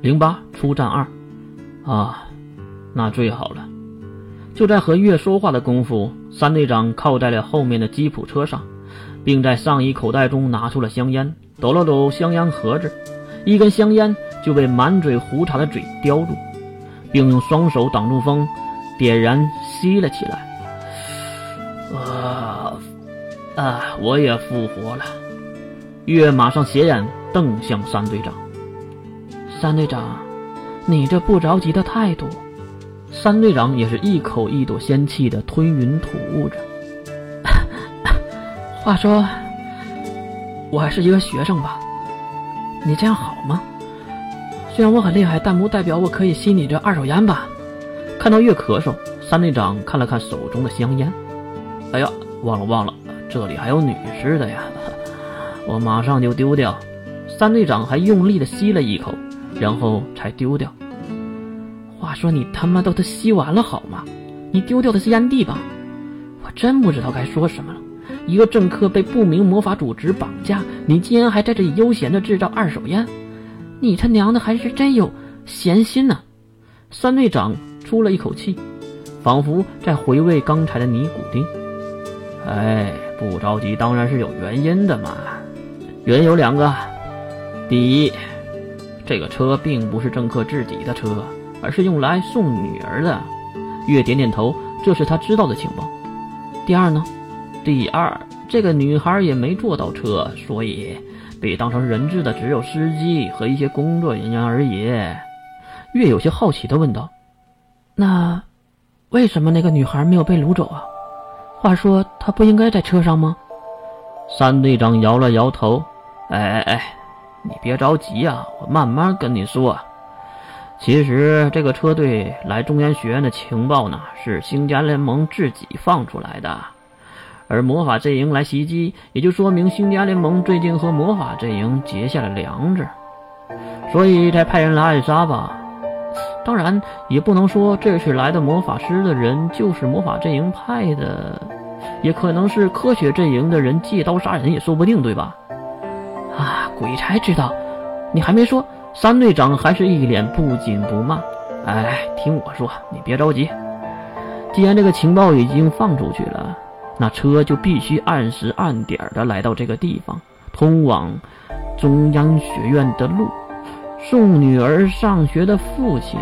零八出战二，啊，那最好了。就在和月说话的功夫，三队长靠在了后面的吉普车上，并在上衣口袋中拿出了香烟，抖了抖香烟盒子，一根香烟就被满嘴胡茬的嘴叼住，并用双手挡住风，点燃吸了起来。啊啊！我也复活了。月马上斜眼瞪向三队长。三队长，你这不着急的态度。三队长也是一口一朵仙气的吞云吐雾着。话说，我还是一个学生吧？你这样好吗？虽然我很厉害，但不代表我可以吸你这二手烟吧？看到月咳嗽，三队长看了看手中的香烟。哎呀，忘了忘了，这里还有女士的呀！我马上就丢掉。三队长还用力的吸了一口，然后才丢掉。话说你他妈都他吸完了好吗？你丢掉的是烟蒂吧？我真不知道该说什么了。一个政客被不明魔法组织绑架，你竟然还在这里悠闲的制造二手烟，你他娘的还是真有闲心呢！三队长出了一口气，仿佛在回味刚才的尼古丁。哎，不着急，当然是有原因的嘛。原因有两个：第一，这个车并不是政客自己的车，而是用来送女儿的。月点点头，这是他知道的情报。第二呢？第二，这个女孩也没坐到车，所以被当成人质的只有司机和一些工作人员而已。月有些好奇地问道：“那为什么那个女孩没有被掳走啊？”话说她不应该在车上吗？三队长摇了摇头。哎哎哎，别着急啊，我慢慢跟你说。其实这个车队来中原学院的情报呢，是星家联盟自己放出来的。而魔法阵营来袭击，也就说明星家联盟最近和魔法阵营结下了梁子，所以才派人来暗杀吧。当然，也不能说这次来的魔法师的人就是魔法阵营派的，也可能是科学阵营的人借刀杀人也说不定，对吧？鬼才知道！你还没说，三队长还是一脸不紧不慢。哎，听我说，你别着急。既然这个情报已经放出去了，那车就必须按时按点的来到这个地方，通往中央学院的路。送女儿上学的父亲，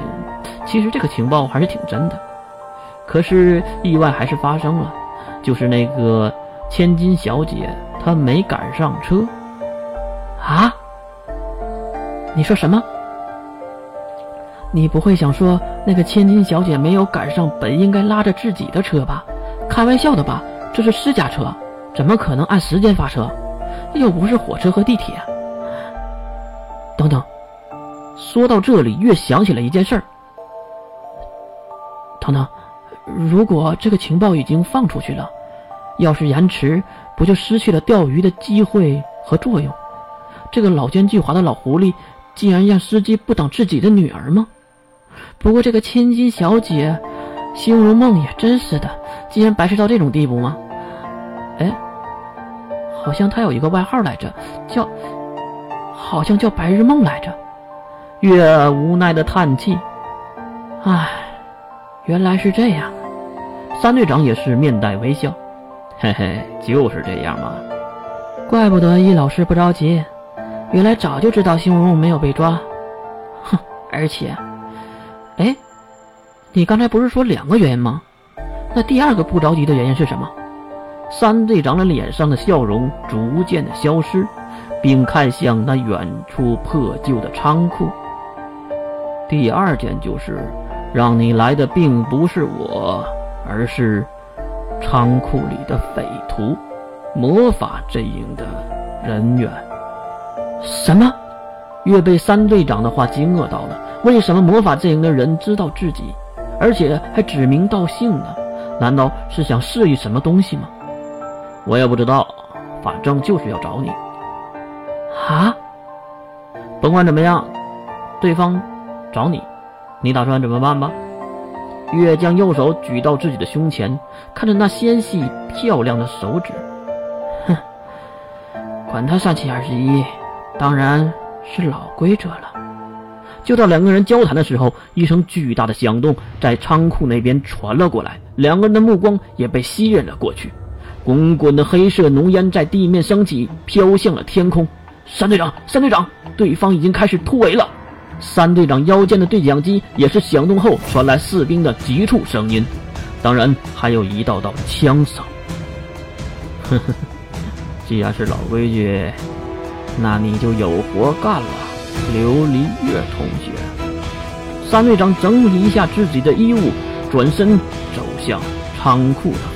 其实这个情报还是挺真的。可是意外还是发生了，就是那个千金小姐她没赶上车。啊？你说什么？你不会想说那个千金小姐没有赶上本应该拉着自己的车吧？开玩笑的吧？这是私家车，怎么可能按时间发车？又不是火车和地铁。等等。说到这里，越想起了一件事儿。等等，如果这个情报已经放出去了，要是延迟，不就失去了钓鱼的机会和作用？这个老奸巨猾的老狐狸，竟然让司机不等自己的女儿吗？不过这个千金小姐，心如梦也真是的，竟然白痴到这种地步吗？哎，好像她有一个外号来着，叫，好像叫白日梦来着。月无奈的叹气：“唉，原来是这样。”三队长也是面带微笑：“嘿嘿，就是这样嘛。怪不得易老师不着急，原来早就知道星荣没有被抓。哼，而且，哎，你刚才不是说两个原因吗？那第二个不着急的原因是什么？”三队长的脸上的笑容逐渐的消失，并看向那远处破旧的仓库。第二件就是，让你来的并不是我，而是仓库里的匪徒，魔法阵营的人员。什么？月被三队长的话惊愕到了。为什么魔法阵营的人知道自己，而且还指名道姓呢？难道是想试一什么东西吗？我也不知道，反正就是要找你。啊！甭管怎么样，对方。找你，你打算怎么办吧？月将右手举到自己的胸前，看着那纤细漂亮的手指，哼，管他三七二十一，当然是老规则了。就在两个人交谈的时候，一声巨大的响动在仓库那边传了过来，两个人的目光也被吸引了过去。滚滚的黑色浓烟在地面升起，飘向了天空。三队长，三队长，对方已经开始突围了。三队长腰间的对讲机也是响动后传来士兵的急促声音，当然还有一道道枪声。呵 呵，既然是老规矩，那你就有活干了，琉璃月同学。三队长整理一下自己的衣物，转身走向仓库的。